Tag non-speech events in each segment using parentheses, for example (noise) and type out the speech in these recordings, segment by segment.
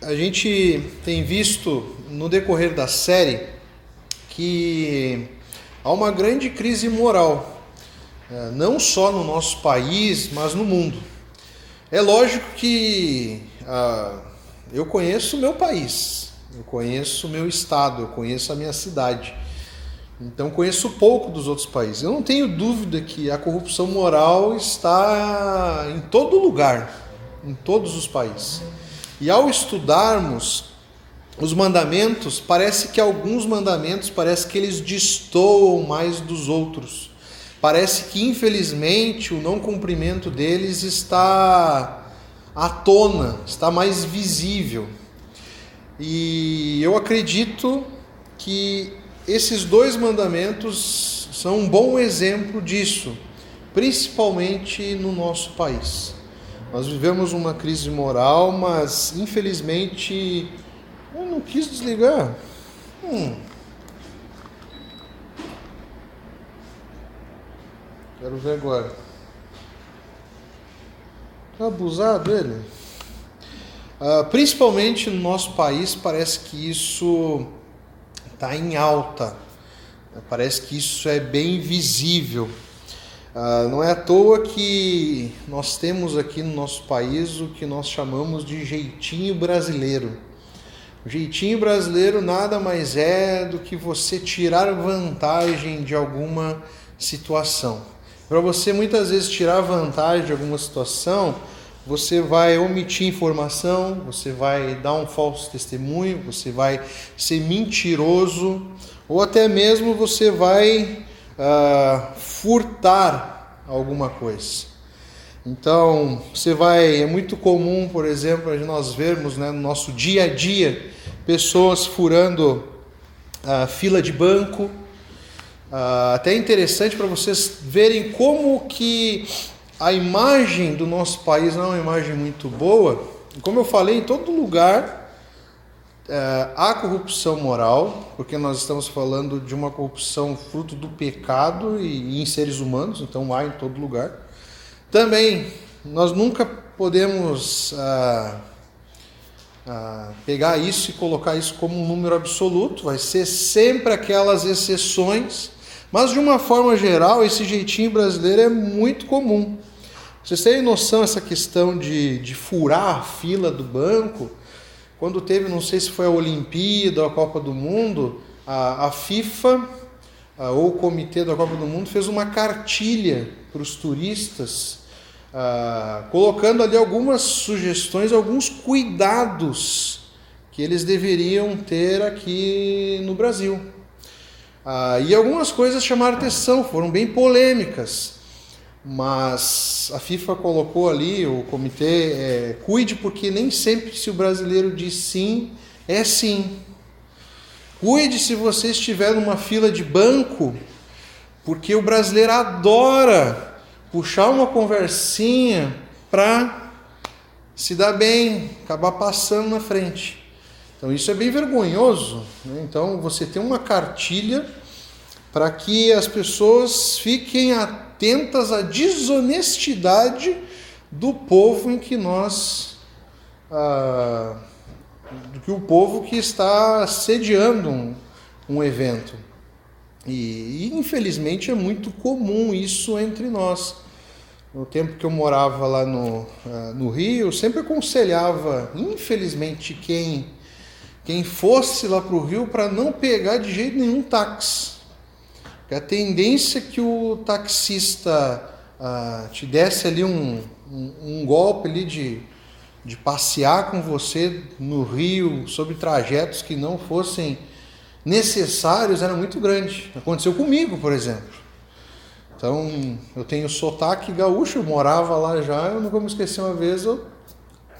a gente tem visto no decorrer da série que há uma grande crise moral, é, não só no nosso país, mas no mundo. É lógico que ah, eu conheço o meu país, eu conheço o meu estado, eu conheço a minha cidade. Então conheço pouco dos outros países. Eu não tenho dúvida que a corrupção moral está em todo lugar, em todos os países. E ao estudarmos os mandamentos, parece que alguns mandamentos parece que eles destoam mais dos outros. Parece que infelizmente o não cumprimento deles está à tona, está mais visível. E eu acredito que esses dois mandamentos são um bom exemplo disso, principalmente no nosso país. Nós vivemos uma crise moral, mas infelizmente eu não quis desligar. Hum. Quero ver agora. Tá abusado ele? Uh, principalmente no nosso país, parece que isso está em alta. Parece que isso é bem visível. Uh, não é à toa que nós temos aqui no nosso país o que nós chamamos de jeitinho brasileiro. O jeitinho brasileiro nada mais é do que você tirar vantagem de alguma situação. Para você muitas vezes tirar vantagem de alguma situação, você vai omitir informação, você vai dar um falso testemunho, você vai ser mentiroso, ou até mesmo você vai uh, furtar alguma coisa. Então, você vai, é muito comum, por exemplo, nós vermos né, no nosso dia a dia pessoas furando uh, fila de banco. Uh, até interessante para vocês verem como que a imagem do nosso país não é uma imagem muito boa. Como eu falei, em todo lugar é, há corrupção moral, porque nós estamos falando de uma corrupção fruto do pecado e, em seres humanos, então há em todo lugar. Também, nós nunca podemos ah, ah, pegar isso e colocar isso como um número absoluto, vai ser sempre aquelas exceções, mas de uma forma geral, esse jeitinho brasileiro é muito comum. Vocês têm noção essa questão de, de furar a fila do banco? Quando teve, não sei se foi a Olimpíada ou a Copa do Mundo, a, a FIFA a, ou o Comitê da Copa do Mundo fez uma cartilha para os turistas, a, colocando ali algumas sugestões, alguns cuidados que eles deveriam ter aqui no Brasil. e algumas coisas chamaram atenção, foram bem polêmicas mas a FIFA colocou ali, o comitê, é, cuide porque nem sempre se o brasileiro diz sim, é sim. Cuide se você estiver numa fila de banco, porque o brasileiro adora puxar uma conversinha para se dar bem, acabar passando na frente. Então isso é bem vergonhoso. Né? Então você tem uma cartilha para que as pessoas fiquem atentas à desonestidade do povo em que nós. Ah, do que o povo que está sediando um, um evento. E, e, infelizmente é muito comum isso entre nós. No tempo que eu morava lá no, uh, no Rio, eu sempre aconselhava, infelizmente, quem, quem fosse lá para o Rio para não pegar de jeito nenhum táxi. A tendência que o taxista ah, te desse ali um, um, um, golpe ali de, de passear com você no rio sobre trajetos que não fossem necessários era muito grande. Aconteceu comigo, por exemplo. Então, eu tenho sotaque gaúcho, eu morava lá já, eu nunca me esqueci uma vez, eu,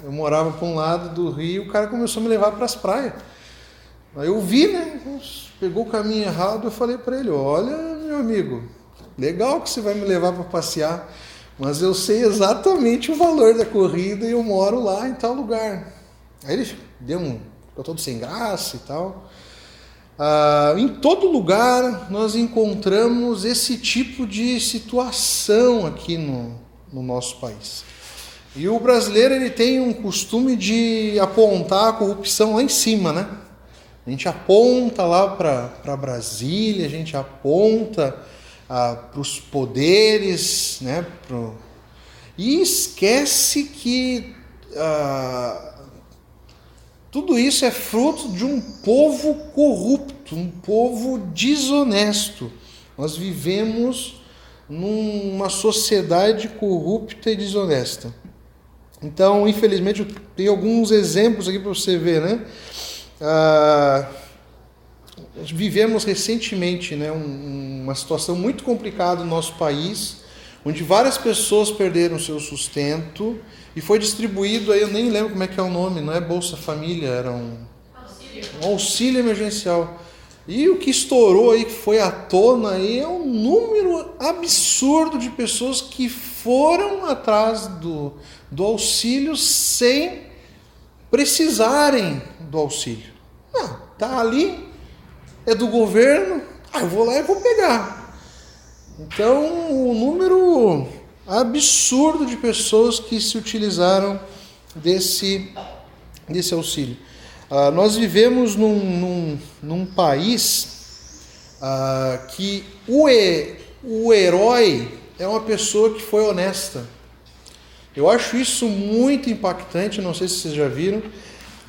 eu morava para um lado do rio, o cara começou a me levar para as praias. Aí eu vi, né? Pegou o caminho errado, eu falei para ele: Olha, meu amigo, legal que você vai me levar para passear, mas eu sei exatamente o valor da corrida e eu moro lá em tal lugar. Aí ele deu um. ficou todo sem graça e tal. Ah, em todo lugar nós encontramos esse tipo de situação aqui no, no nosso país. E o brasileiro ele tem um costume de apontar a corrupção lá em cima, né? A gente aponta lá para Brasília, a gente aponta ah, para os poderes, né? Pro... E esquece que ah, tudo isso é fruto de um povo corrupto, um povo desonesto. Nós vivemos numa sociedade corrupta e desonesta. Então, infelizmente, tenho alguns exemplos aqui para você ver, né? Ah, vivemos recentemente né, um, uma situação muito complicada no nosso país, onde várias pessoas perderam seu sustento e foi distribuído, aí eu nem lembro como é que é o nome, não é Bolsa Família, era um auxílio, um auxílio emergencial. E o que estourou aí, que foi à tona aí, é um número absurdo de pessoas que foram atrás do, do auxílio sem precisarem do auxílio. Não, tá ali, é do governo, ah, eu vou lá e vou pegar. Então, o número absurdo de pessoas que se utilizaram desse, desse auxílio. Ah, nós vivemos num, num, num país ah, que o, e, o herói é uma pessoa que foi honesta. Eu acho isso muito impactante, não sei se vocês já viram.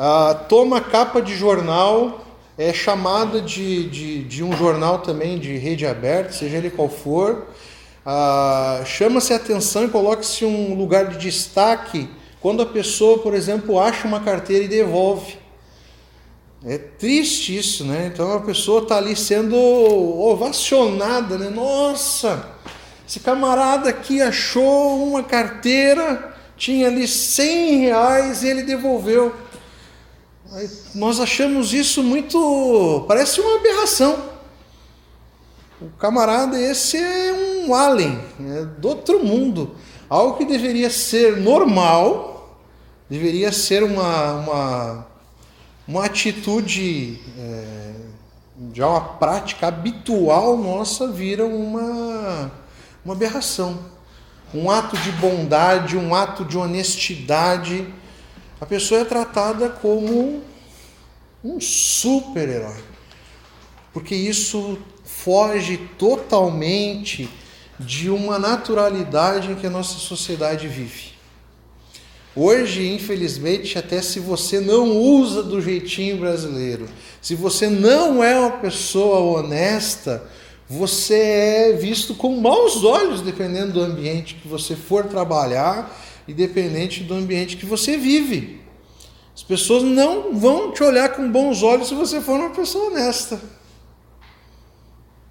Ah, toma capa de jornal, é chamada de, de, de, um jornal também de rede aberta, seja ele qual for. Ah, Chama-se atenção e coloque-se um lugar de destaque quando a pessoa, por exemplo, acha uma carteira e devolve. É triste isso, né? Então a pessoa está ali sendo ovacionada, né? Nossa, esse camarada aqui achou uma carteira, tinha ali 100 reais e ele devolveu. Nós achamos isso muito. parece uma aberração. O camarada esse é um alien, é do outro mundo. Algo que deveria ser normal, deveria ser uma, uma, uma atitude, é, já uma prática habitual nossa, vira uma, uma aberração. Um ato de bondade, um ato de honestidade a pessoa é tratada como um super-herói. Porque isso foge totalmente de uma naturalidade em que a nossa sociedade vive. Hoje, infelizmente, até se você não usa do jeitinho brasileiro, se você não é uma pessoa honesta, você é visto com maus olhos, dependendo do ambiente que você for trabalhar independente do ambiente que você vive. As pessoas não vão te olhar com bons olhos se você for uma pessoa honesta.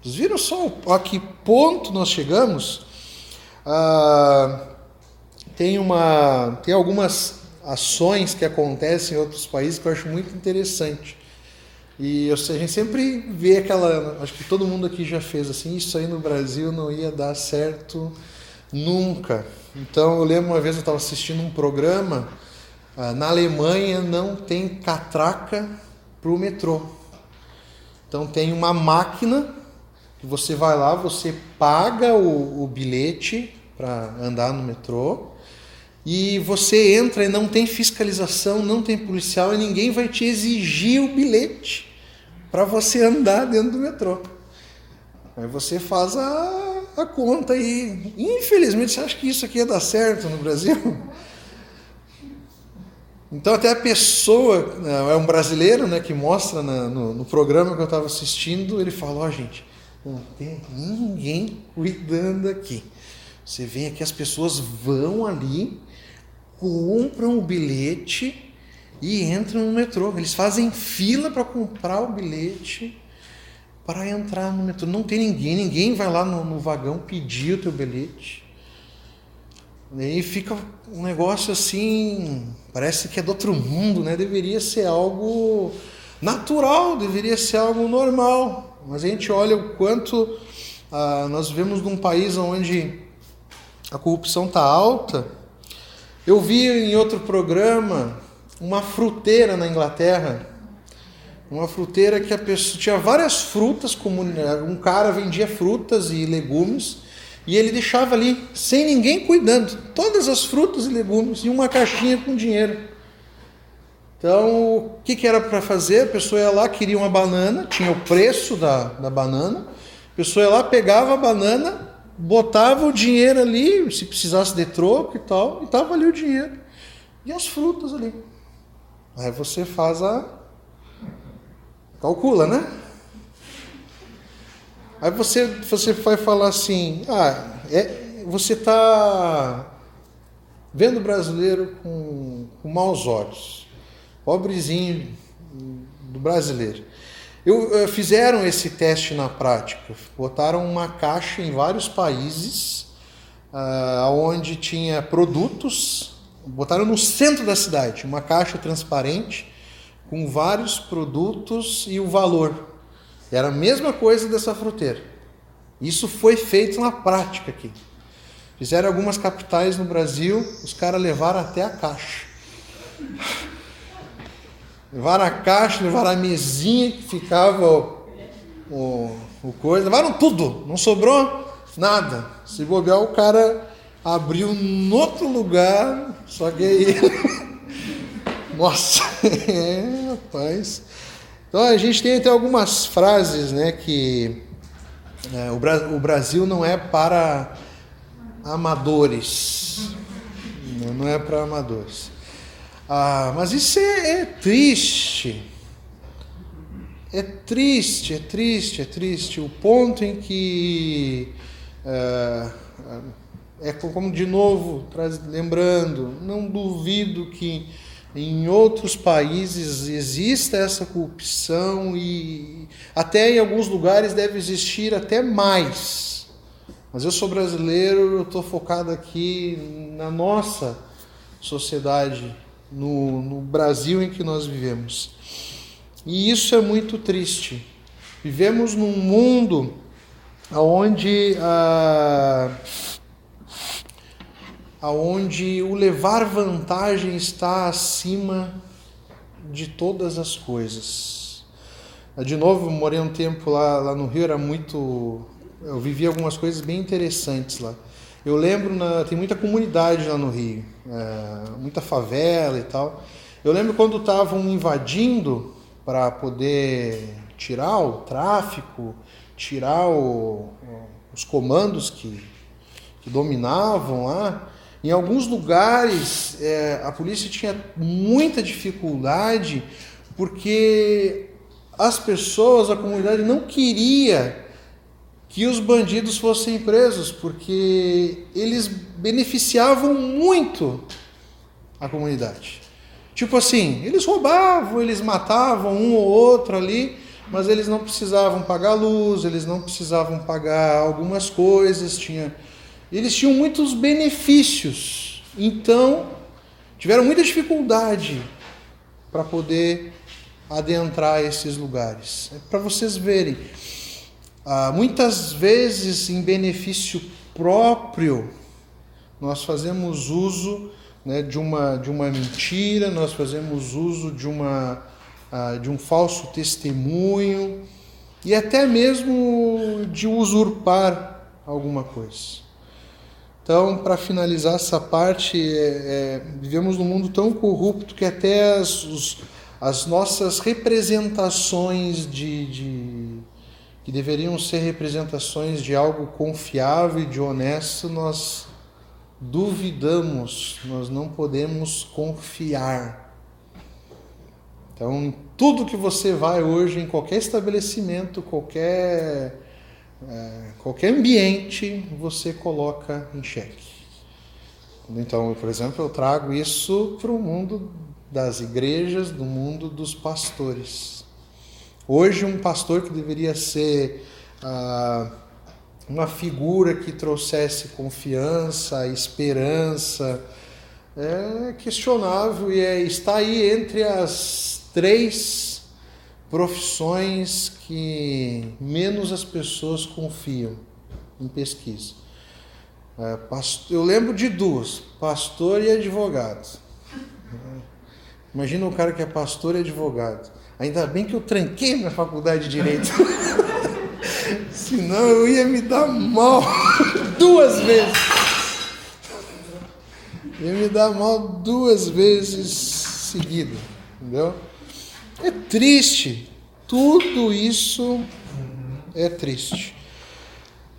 Vocês viram só a que ponto nós chegamos? Ah, tem, uma, tem algumas ações que acontecem em outros países que eu acho muito interessante. E eu, a gente sempre vê aquela. Acho que todo mundo aqui já fez assim. Isso aí no Brasil não ia dar certo nunca. Então eu lembro uma vez eu estava assistindo um programa, ah, na Alemanha não tem catraca para o metrô. Então tem uma máquina que você vai lá, você paga o, o bilhete para andar no metrô e você entra e não tem fiscalização, não tem policial e ninguém vai te exigir o bilhete para você andar dentro do metrô. Aí você faz a a conta e, infelizmente, você acha que isso aqui ia dar certo no Brasil? Então até a pessoa, né, é um brasileiro né, que mostra na, no, no, programa que eu estava assistindo, ele falou, ó oh, gente, não tem ninguém cuidando aqui. Você vê aqui, as pessoas vão ali, compram o bilhete e entram no metrô. Eles fazem fila para comprar o bilhete para entrar no metrô. Não tem ninguém, ninguém vai lá no, no vagão pedir o teu bilhete. E fica um negócio assim, parece que é do outro mundo, né? Deveria ser algo natural, deveria ser algo normal. Mas a gente olha o quanto ah, nós vivemos num país onde a corrupção está alta. Eu vi em outro programa uma fruteira na Inglaterra uma fruteira que a pessoa tinha várias frutas, né, um cara vendia frutas e legumes, E ele deixava ali, sem ninguém cuidando, todas as frutas e legumes e uma caixinha com dinheiro. Então, o que, que era para fazer? A pessoa ia lá, queria uma banana, tinha o preço da, da banana. A pessoa ia lá, pegava a banana, botava o dinheiro ali, se precisasse de troco e tal, e estava ali o dinheiro. E as frutas ali. Aí você faz a. Calcula, né? Aí você, você vai falar assim: ah, é, você está vendo o brasileiro com, com maus olhos. Pobrezinho do brasileiro. Eu, eu, fizeram esse teste na prática. Botaram uma caixa em vários países, uh, onde tinha produtos. Botaram no centro da cidade uma caixa transparente com vários produtos e o valor. Era a mesma coisa dessa fruteira. Isso foi feito na prática aqui. Fizeram algumas capitais no Brasil, os caras levaram até a caixa. Levaram a caixa, levaram a mesinha que ficava o, o, o coisa, levaram tudo, não sobrou nada. Se bobear, o cara abriu em outro lugar, só que aí. (laughs) Nossa, é, (laughs) rapaz. Então a gente tem até algumas frases, né, que é, o, Bra o Brasil não é para amadores, não é para amadores. Ah, mas isso é, é triste. É triste, é triste, é triste. O ponto em que é, é como de novo, lembrando, não duvido que em outros países exista essa corrupção e até em alguns lugares deve existir até mais. Mas eu sou brasileiro, eu estou focado aqui na nossa sociedade, no, no Brasil em que nós vivemos. E isso é muito triste. Vivemos num mundo onde. Ah, aonde o levar vantagem está acima de todas as coisas. De novo, morei um tempo lá, lá no Rio, era muito. Eu vivi algumas coisas bem interessantes lá. Eu lembro, na, tem muita comunidade lá no Rio, é, muita favela e tal. Eu lembro quando estavam invadindo para poder tirar o tráfico, tirar o, os comandos que, que dominavam lá. Em alguns lugares é, a polícia tinha muita dificuldade porque as pessoas, a comunidade não queria que os bandidos fossem presos, porque eles beneficiavam muito a comunidade. Tipo assim, eles roubavam, eles matavam um ou outro ali, mas eles não precisavam pagar luz, eles não precisavam pagar algumas coisas, tinha eles tinham muitos benefícios. Então, tiveram muita dificuldade para poder adentrar esses lugares. É para vocês verem. Ah, muitas vezes, em benefício próprio, nós fazemos uso né, de, uma, de uma mentira, nós fazemos uso de, uma, ah, de um falso testemunho e até mesmo de usurpar alguma coisa. Então, para finalizar essa parte, é, é, vivemos num mundo tão corrupto que até as, os, as nossas representações de, de, que deveriam ser representações de algo confiável e de honesto, nós duvidamos, nós não podemos confiar. Então, tudo que você vai hoje, em qualquer estabelecimento, qualquer qualquer ambiente você coloca em xeque. Então, por exemplo, eu trago isso para o mundo das igrejas, do mundo dos pastores. Hoje, um pastor que deveria ser ah, uma figura que trouxesse confiança, esperança, é questionável e é, está aí entre as três profissões que menos as pessoas confiam em pesquisa. É, eu lembro de duas: pastor e advogado. Imagina o cara que é pastor e advogado. Ainda bem que eu tranquei minha faculdade de direito. (laughs) Senão eu ia me dar mal. (laughs) duas vezes. Ia me dar mal duas vezes seguida, entendeu? É triste. Tudo isso é triste.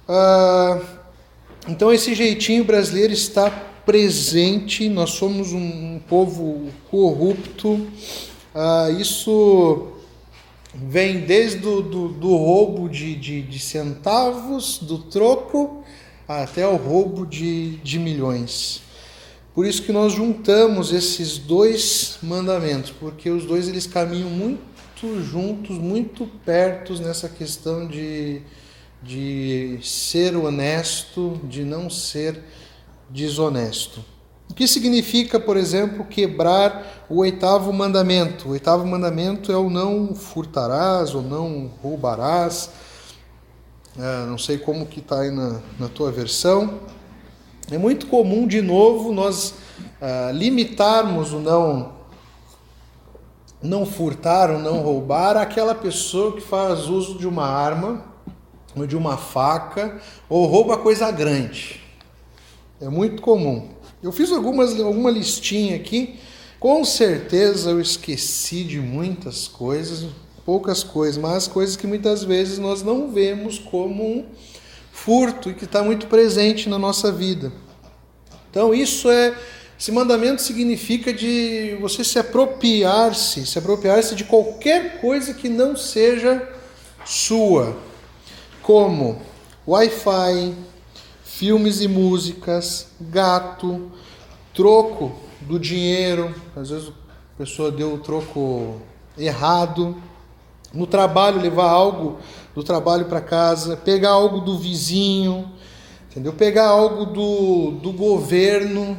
Ah, então esse jeitinho brasileiro está presente. Nós somos um, povo corrupto. Ah, isso vem desde do, do, do roubo de, de, de, centavos, do troco, até o roubo de, de milhões. Por isso que nós juntamos esses dois mandamentos, porque os dois eles caminham muito juntos, muito perto nessa questão de, de ser honesto, de não ser desonesto. O que significa, por exemplo, quebrar o oitavo mandamento? O oitavo mandamento é o não furtarás ou não roubarás. É, não sei como que está aí na, na tua versão. É muito comum, de novo, nós uh, limitarmos o não não furtar ou não roubar àquela pessoa que faz uso de uma arma ou de uma faca ou rouba coisa grande. É muito comum. Eu fiz algumas, alguma listinha aqui. Com certeza eu esqueci de muitas coisas, poucas coisas, mas coisas que muitas vezes nós não vemos como furto e que está muito presente na nossa vida. Então isso é esse mandamento significa de você se apropriar-se, se apropriar-se de qualquer coisa que não seja sua, como Wi-Fi, filmes e músicas, gato, troco do dinheiro, às vezes a pessoa deu o troco errado, no trabalho levar algo do trabalho para casa, pegar algo do vizinho, entendeu? Pegar algo do, do governo.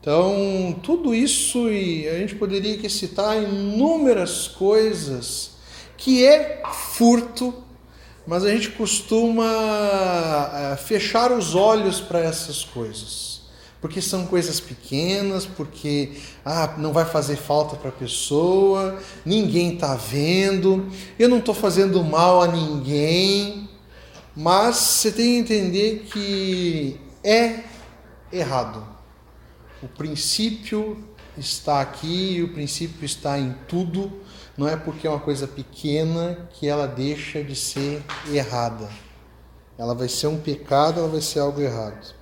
Então, tudo isso e a gente poderia citar inúmeras coisas que é furto mas a gente costuma eh, fechar os olhos para essas coisas. Porque são coisas pequenas, porque ah, não vai fazer falta para a pessoa, ninguém está vendo, eu não estou fazendo mal a ninguém. Mas você tem que entender que é errado. O princípio está aqui, o princípio está em tudo não é porque é uma coisa pequena que ela deixa de ser errada. Ela vai ser um pecado, ela vai ser algo errado.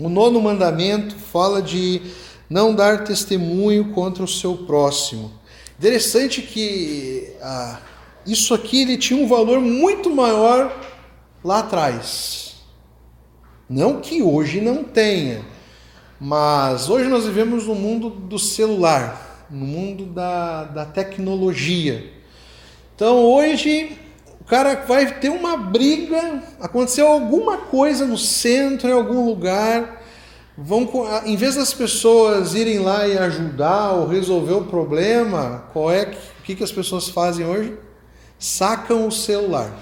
O nono mandamento fala de não dar testemunho contra o seu próximo. Interessante que ah, isso aqui ele tinha um valor muito maior lá atrás. Não que hoje não tenha, mas hoje nós vivemos no mundo do celular no mundo da, da tecnologia. Então hoje cara vai ter uma briga, aconteceu alguma coisa no centro, em algum lugar, vão em vez das pessoas irem lá e ajudar ou resolver o problema, qual é o que, que as pessoas fazem hoje? Sacam o celular.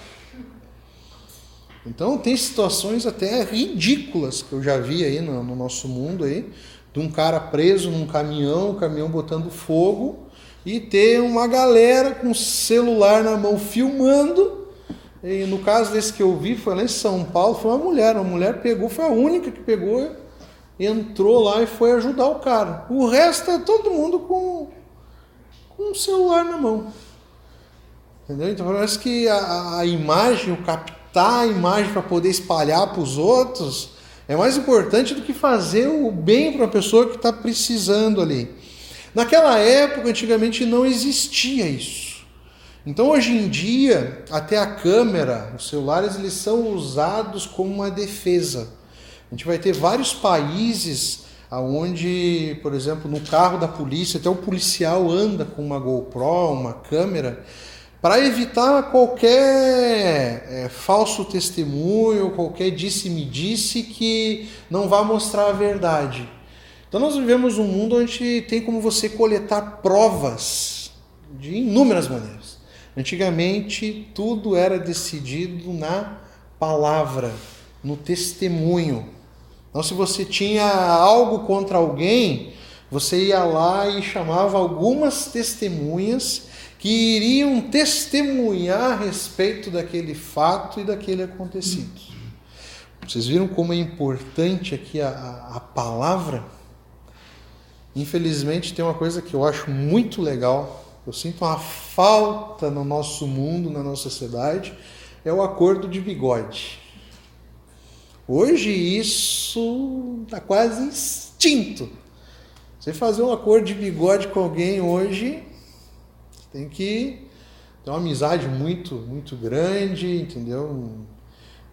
Então tem situações até ridículas que eu já vi aí no, no nosso mundo aí, de um cara preso num caminhão, o caminhão botando fogo, e ter uma galera com celular na mão filmando. E no caso desse que eu vi, foi lá em São Paulo, foi uma mulher. Uma mulher pegou, foi a única que pegou, entrou lá e foi ajudar o cara. O resto é todo mundo com, com um celular na mão. Entendeu? Então parece que a, a imagem, o captar a imagem para poder espalhar para os outros, é mais importante do que fazer o bem para a pessoa que está precisando ali. Naquela época, antigamente, não existia isso. Então, hoje em dia, até a câmera, os celulares, eles são usados como uma defesa. A gente vai ter vários países onde, por exemplo, no carro da polícia, até o policial anda com uma GoPro, uma câmera, para evitar qualquer é, falso testemunho, qualquer disse-me-disse que não vá mostrar a verdade. Então nós vivemos um mundo onde tem como você coletar provas de inúmeras maneiras. Antigamente tudo era decidido na palavra, no testemunho. Então se você tinha algo contra alguém, você ia lá e chamava algumas testemunhas que iriam testemunhar a respeito daquele fato e daquele acontecido. Vocês viram como é importante aqui a, a, a palavra? Infelizmente, tem uma coisa que eu acho muito legal, eu sinto uma falta no nosso mundo, na nossa sociedade, é o acordo de bigode. Hoje isso está quase extinto. Você fazer um acordo de bigode com alguém hoje, tem que ter uma amizade muito, muito grande, entendeu?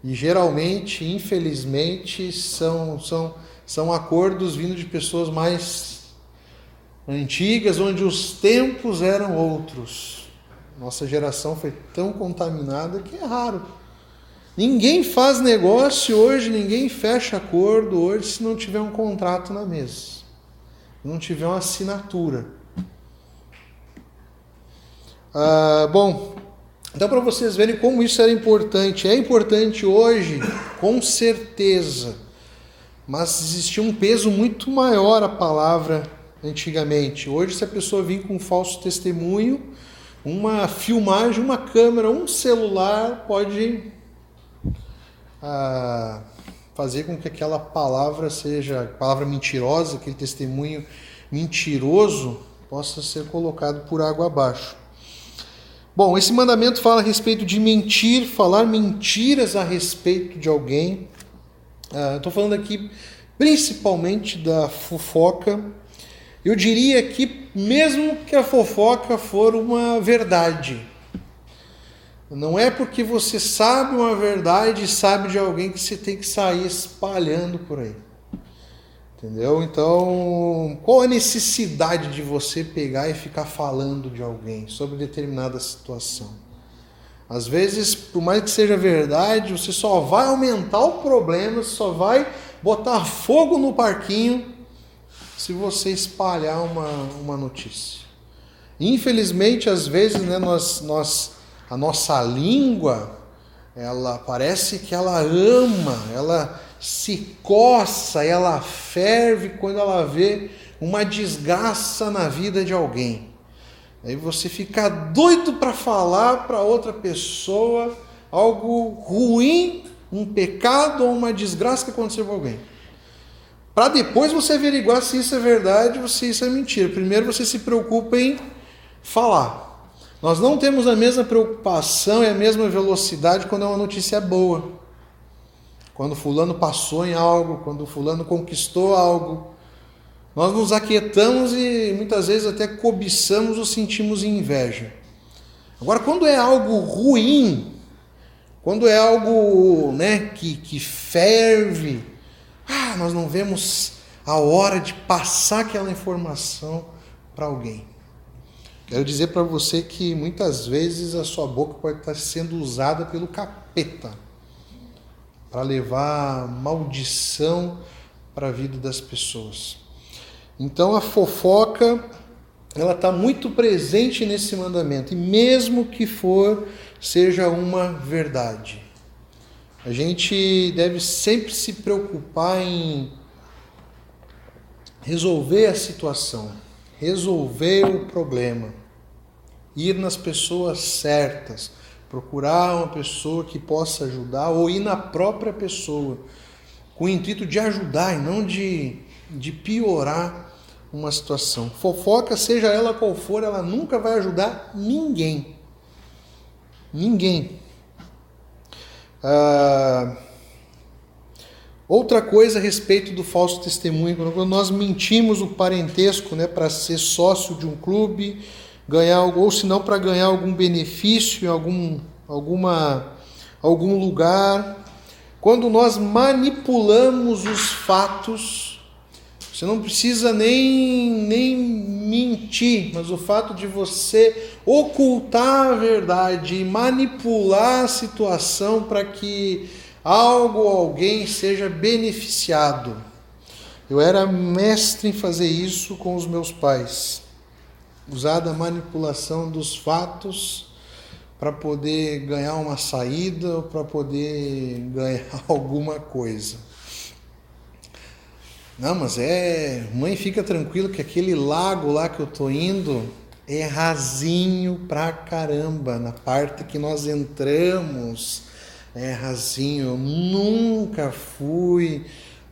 E geralmente, infelizmente, são, são, são acordos vindo de pessoas mais antigas, onde os tempos eram outros. Nossa geração foi tão contaminada que é raro Ninguém faz negócio hoje, ninguém fecha acordo hoje se não tiver um contrato na mesa, não tiver uma assinatura. Ah, bom, então para vocês verem como isso era importante, é importante hoje, com certeza, mas existia um peso muito maior a palavra antigamente. Hoje, se a pessoa vir com um falso testemunho, uma filmagem, uma câmera, um celular pode a fazer com que aquela palavra seja, palavra mentirosa, aquele testemunho mentiroso, possa ser colocado por água abaixo. Bom, esse mandamento fala a respeito de mentir, falar mentiras a respeito de alguém. Estou ah, falando aqui principalmente da fofoca. Eu diria que, mesmo que a fofoca for uma verdade, não é porque você sabe uma verdade e sabe de alguém que você tem que sair espalhando por aí. Entendeu? Então, qual a necessidade de você pegar e ficar falando de alguém sobre determinada situação? Às vezes, por mais que seja verdade, você só vai aumentar o problema, só vai botar fogo no parquinho se você espalhar uma, uma notícia. Infelizmente, às vezes, né, nós, nós a nossa língua, ela parece que ela ama, ela se coça, ela ferve quando ela vê uma desgraça na vida de alguém. Aí você fica doido para falar para outra pessoa algo ruim, um pecado ou uma desgraça que aconteceu com alguém. Para depois você averiguar se isso é verdade ou se isso é mentira. Primeiro você se preocupa em falar. Nós não temos a mesma preocupação e a mesma velocidade quando é uma notícia boa. Quando fulano passou em algo, quando fulano conquistou algo. Nós nos aquietamos e muitas vezes até cobiçamos ou sentimos inveja. Agora, quando é algo ruim, quando é algo né, que, que ferve, ah, nós não vemos a hora de passar aquela informação para alguém. Quero dizer para você que muitas vezes a sua boca pode estar sendo usada pelo capeta para levar maldição para a vida das pessoas. Então a fofoca ela está muito presente nesse mandamento e mesmo que for seja uma verdade, a gente deve sempre se preocupar em resolver a situação resolver o problema, ir nas pessoas certas, procurar uma pessoa que possa ajudar ou ir na própria pessoa, com o intuito de ajudar e não de, de piorar uma situação. Fofoca, seja ela qual for, ela nunca vai ajudar ninguém. Ninguém. Ah, Outra coisa a respeito do falso testemunho, quando nós mentimos o parentesco né, para ser sócio de um clube, ganhar ou se não para ganhar algum benefício em algum, alguma, algum lugar. Quando nós manipulamos os fatos, você não precisa nem, nem mentir, mas o fato de você ocultar a verdade e manipular a situação para que algo ou alguém seja beneficiado. Eu era mestre em fazer isso com os meus pais, usar da manipulação dos fatos para poder ganhar uma saída ou para poder (laughs) ganhar alguma coisa. Não, mas é. Mãe, fica tranquilo que aquele lago lá que eu tô indo é rasinho pra caramba. Na parte que nós entramos, é rasinho. Eu nunca fui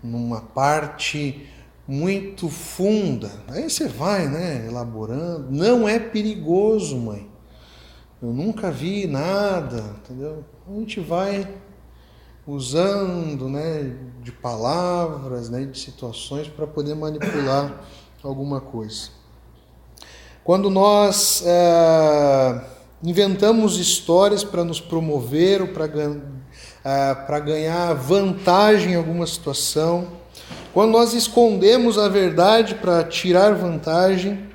numa parte muito funda. Aí você vai, né, elaborando. Não é perigoso, mãe. Eu nunca vi nada, entendeu? A gente vai usando, né, de palavras, né, de situações para poder manipular alguma coisa. Quando nós é, inventamos histórias para nos promover ou para é, ganhar vantagem em alguma situação, quando nós escondemos a verdade para tirar vantagem,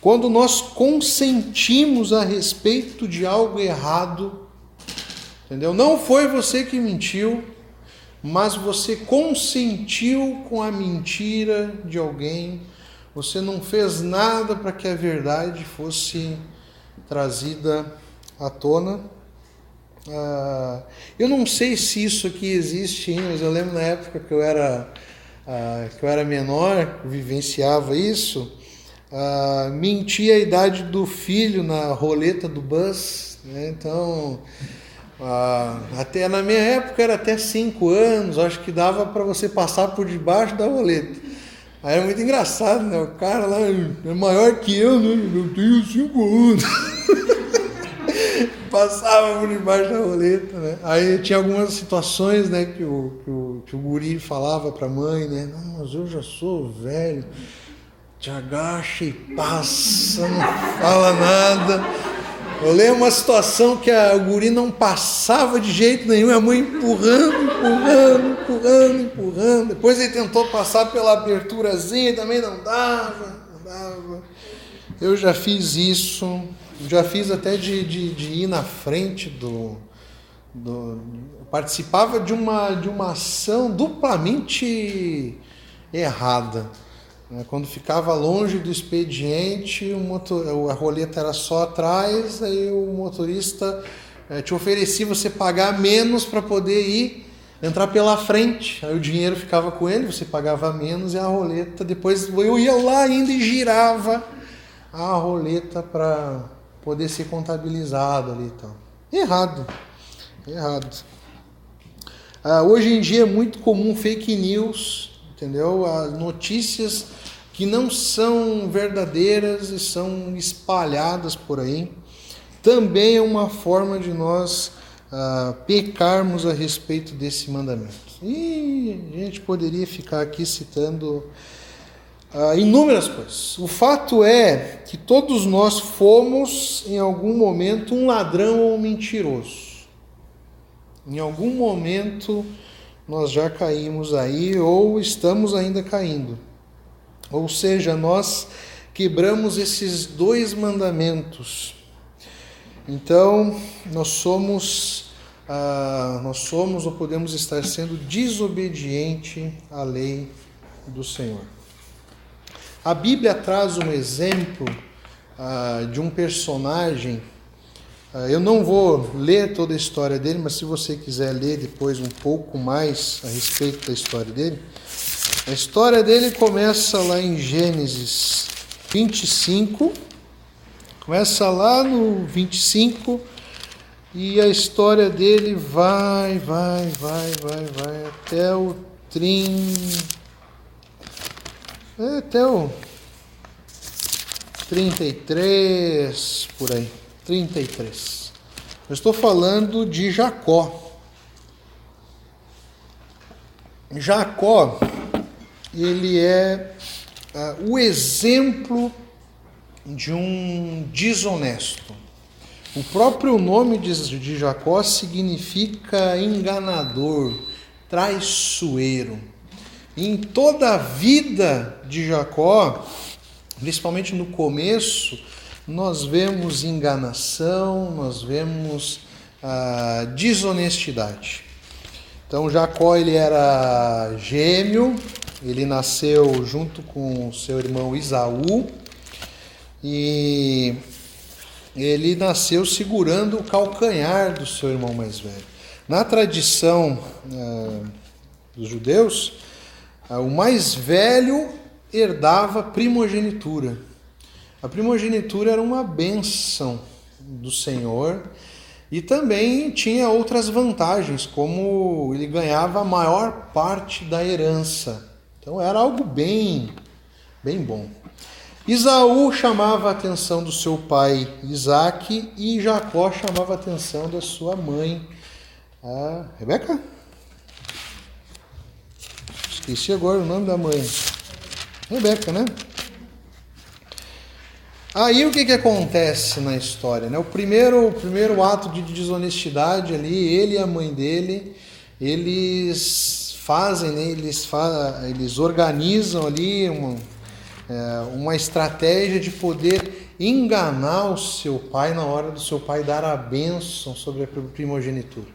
quando nós consentimos a respeito de algo errado, entendeu? Não foi você que mentiu, mas você consentiu com a mentira de alguém você não fez nada para que a verdade fosse trazida à tona. Ah, eu não sei se isso aqui existe ainda, mas eu lembro na época que eu era, ah, que eu era menor, vivenciava isso. Ah, mentia a idade do filho na roleta do bus. Né? Então, ah, até na minha época era até 5 anos, acho que dava para você passar por debaixo da roleta. Aí é muito engraçado, né? O cara lá é maior que eu, né? Eu tenho cinco anos. (laughs) Passava por debaixo da roleta, né? Aí tinha algumas situações, né, que o, que o, que o guri falava pra mãe, né? Não, mas eu já sou velho. Te agacha e passa, não fala nada. Eu lembro uma situação que a guri não passava de jeito nenhum, a mãe empurrando, empurrando, empurrando, empurrando. Depois ele tentou passar pela aberturazinha e também não dava, não dava. Eu já fiz isso, já fiz até de, de, de ir na frente do, do. participava de uma, de uma ação duplamente errada? Quando ficava longe do expediente, motor, a roleta era só atrás, aí o motorista é, te oferecia você pagar menos para poder ir entrar pela frente. Aí o dinheiro ficava com ele, você pagava menos e a roleta depois eu ia lá ainda e girava a roleta para poder ser contabilizado ali então. Errado. Errado. Ah, hoje em dia é muito comum fake news, entendeu? As notícias que não são verdadeiras e são espalhadas por aí, também é uma forma de nós ah, pecarmos a respeito desse mandamento. E a gente poderia ficar aqui citando ah, inúmeras coisas. O fato é que todos nós fomos, em algum momento, um ladrão ou um mentiroso. Em algum momento nós já caímos aí ou estamos ainda caindo. Ou seja, nós quebramos esses dois mandamentos. Então, nós somos, ah, nós somos ou podemos estar sendo desobediente à lei do Senhor. A Bíblia traz um exemplo ah, de um personagem. Ah, eu não vou ler toda a história dele, mas se você quiser ler depois um pouco mais a respeito da história dele, a história dele começa lá em Gênesis 25, começa lá no 25 e a história dele vai, vai, vai, vai, vai até o 30, é, até o 33, por aí, 33. Eu estou falando de Jacó. Jacó ele é uh, o exemplo de um desonesto. O próprio nome de, de Jacó significa enganador, traiçoeiro. Em toda a vida de Jacó, principalmente no começo, nós vemos enganação, nós vemos ah, desonestidade. Então Jacó ele era gêmeo, ele nasceu junto com seu irmão Isaú e ele nasceu segurando o calcanhar do seu irmão mais velho. Na tradição uh, dos judeus, uh, o mais velho herdava primogenitura. A primogenitura era uma benção do Senhor E também tinha outras vantagens, como ele ganhava a maior parte da herança. Então era algo bem, bem bom. Isaú chamava a atenção do seu pai Isaac e Jacó chamava a atenção da sua mãe, a Rebeca? Esqueci agora o nome da mãe. Rebeca, né? Aí o que, que acontece na história? Né? O, primeiro, o primeiro ato de desonestidade ali, ele e a mãe dele, eles fazem, né? eles, fa eles organizam ali uma, é, uma estratégia de poder enganar o seu pai na hora do seu pai dar a bênção sobre a primogenitura.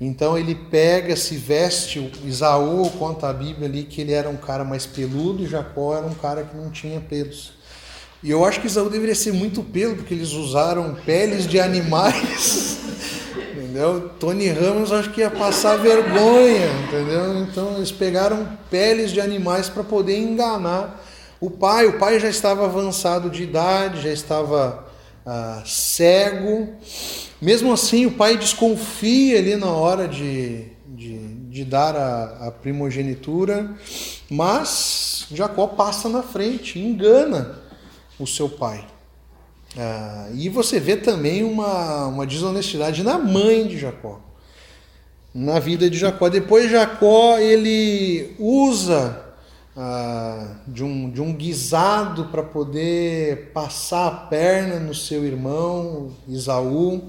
Então ele pega, se veste, Isaú conta a Bíblia ali que ele era um cara mais peludo e Jacó era um cara que não tinha pelos. E eu acho que Isaú deveria ser muito pelo, porque eles usaram peles de animais. (laughs) entendeu? Tony Ramos acho que ia passar vergonha, entendeu? Então eles pegaram peles de animais para poder enganar o pai. O pai já estava avançado de idade, já estava ah, cego. Mesmo assim, o pai desconfia ali na hora de, de, de dar a, a primogenitura, mas Jacó passa na frente, engana o seu pai. Ah, e você vê também uma, uma desonestidade na mãe de Jacó, na vida de Jacó. Depois Jacó ele usa ah, de, um, de um guisado para poder passar a perna no seu irmão Isaú.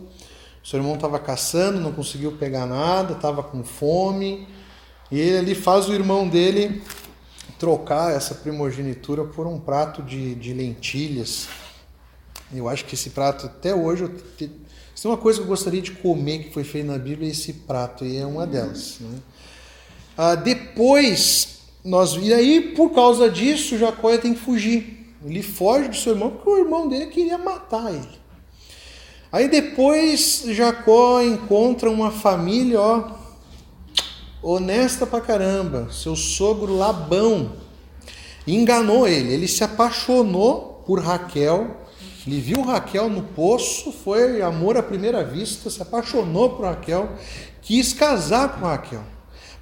O seu irmão estava caçando, não conseguiu pegar nada, estava com fome. E ele ali faz o irmão dele trocar essa primogenitura por um prato de, de lentilhas. Eu acho que esse prato, até hoje, eu te, se tem uma coisa que eu gostaria de comer que foi feita na Bíblia, é esse prato, e é uma delas. Né? Ah, depois, nós e aí, por causa disso, Jacó tem que fugir. Ele foge do seu irmão porque o irmão dele queria matar ele. Aí depois Jacó encontra uma família, ó, honesta pra caramba, seu sogro Labão, enganou ele, ele se apaixonou por Raquel, ele viu Raquel no poço, foi amor à primeira vista, se apaixonou por Raquel, quis casar com Raquel.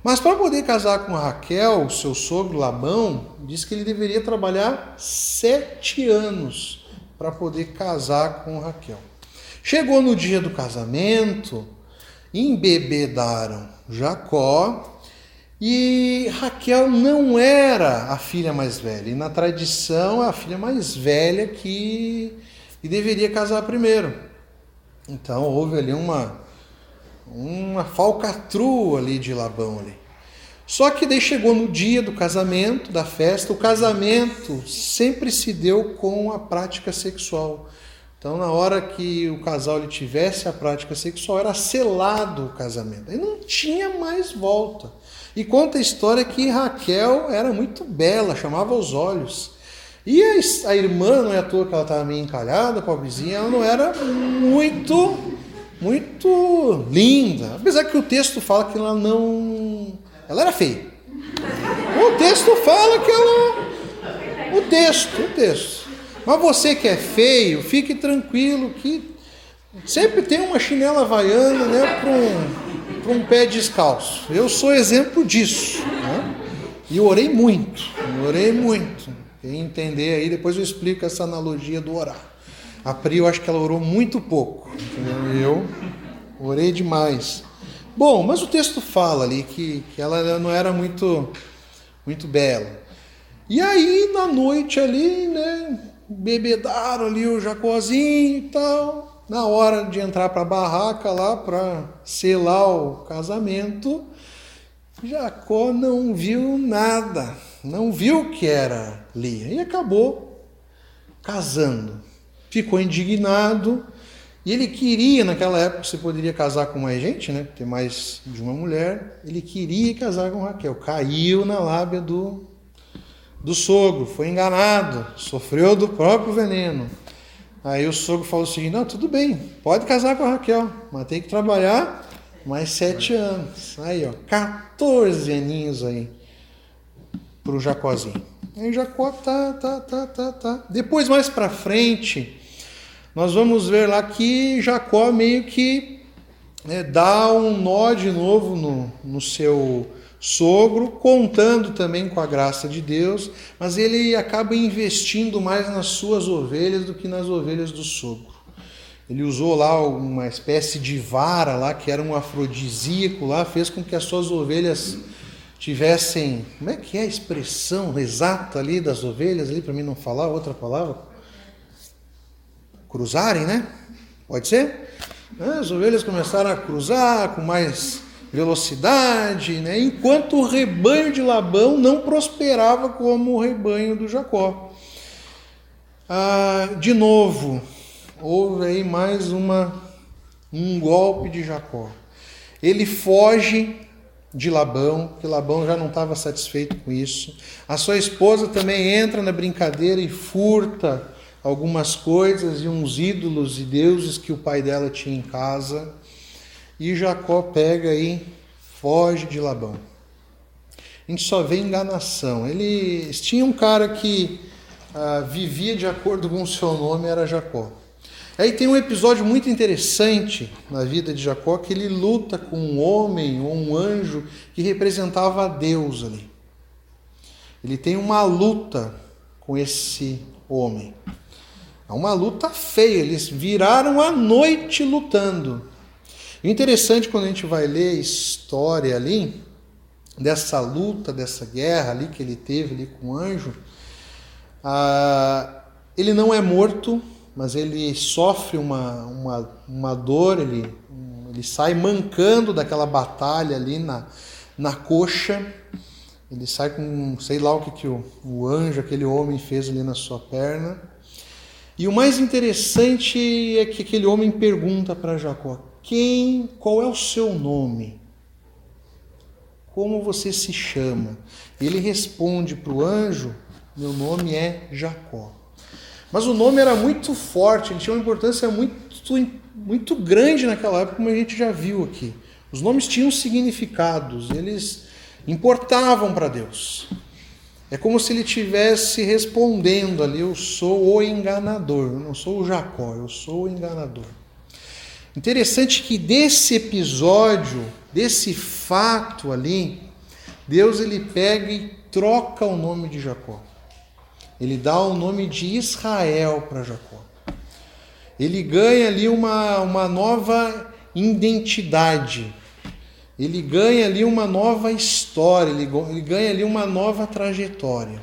Mas para poder casar com Raquel, seu sogro Labão, disse que ele deveria trabalhar sete anos para poder casar com Raquel. Chegou no dia do casamento, embebedaram Jacó e Raquel não era a filha mais velha. E na tradição é a filha mais velha que, que deveria casar primeiro. Então houve ali uma, uma falcatrua ali de Labão ali. Só que daí chegou no dia do casamento, da festa, o casamento sempre se deu com a prática sexual. Então, na hora que o casal ele tivesse a prática sexual, era selado o casamento. Aí não tinha mais volta. E conta a história que Raquel era muito bela, chamava os olhos. E a, a irmã, não é à toa que ela estava meio encalhada, pobrezinha, ela não era muito, muito linda. Apesar que o texto fala que ela não. Ela era feia. O texto fala que ela. O texto, o texto. Mas você que é feio, fique tranquilo que sempre tem uma chinela havaiana né, para um, um pé descalço. Eu sou exemplo disso. Né? E orei muito, orei muito. Quem entender aí, depois eu explico essa analogia do orar. A Pri, eu acho que ela orou muito pouco. Entendeu? Eu orei demais. Bom, mas o texto fala ali que, que ela não era muito, muito bela. E aí, na noite ali, né, bebedaram ali o Jacozinho e tal. Na hora de entrar para a barraca lá para selar o casamento, Jacó não viu nada, não viu que era Lia e acabou casando. Ficou indignado e ele queria, naquela época você poderia casar com mais gente, né? Ter mais de uma mulher. Ele queria casar com Raquel. Caiu na lábia do do sogro, foi enganado, sofreu do próprio veneno. Aí o sogro falou assim: não, tudo bem, pode casar com a Raquel, mas tem que trabalhar mais sete anos. Aí, ó, 14 aninhos aí pro Jacozinho. Aí Jacó tá, tá, tá, tá, tá. Depois, mais para frente, nós vamos ver lá que Jacó meio que né, dá um nó de novo no, no seu sogro, contando também com a graça de Deus, mas ele acaba investindo mais nas suas ovelhas do que nas ovelhas do sogro. Ele usou lá uma espécie de vara lá, que era um afrodisíaco lá, fez com que as suas ovelhas tivessem, como é que é a expressão exata ali das ovelhas ali para mim não falar outra palavra? Cruzarem, né? Pode ser? As ovelhas começaram a cruzar com mais velocidade, né? enquanto o rebanho de Labão não prosperava como o rebanho do Jacó. Ah, de novo, houve aí mais uma, um golpe de Jacó. Ele foge de Labão, que Labão já não estava satisfeito com isso. A sua esposa também entra na brincadeira e furta algumas coisas e uns ídolos e deuses que o pai dela tinha em casa. E Jacó pega e foge de Labão. A gente só vê enganação. Eles tinha um cara que ah, vivia de acordo com o seu nome, era Jacó. Aí tem um episódio muito interessante na vida de Jacó que ele luta com um homem ou um anjo que representava a Deus ali. Ele tem uma luta com esse homem. É uma luta feia, eles viraram a noite lutando. Interessante quando a gente vai ler a história ali, dessa luta, dessa guerra ali que ele teve ali com o anjo, ah, ele não é morto, mas ele sofre uma, uma, uma dor, ele, ele sai mancando daquela batalha ali na, na coxa, ele sai com, sei lá o que, que o, o anjo, aquele homem fez ali na sua perna. E o mais interessante é que aquele homem pergunta para Jacó: quem, qual é o seu nome? Como você se chama? Ele responde para o anjo: Meu nome é Jacó. Mas o nome era muito forte, ele tinha uma importância muito, muito grande naquela época, como a gente já viu aqui. Os nomes tinham significados, eles importavam para Deus. É como se ele estivesse respondendo ali: Eu sou o enganador, eu não sou o Jacó, eu sou o enganador. Interessante que desse episódio, desse fato ali, Deus ele pega e troca o nome de Jacó. Ele dá o nome de Israel para Jacó. Ele ganha ali uma, uma nova identidade. Ele ganha ali uma nova história, ele, ele ganha ali uma nova trajetória.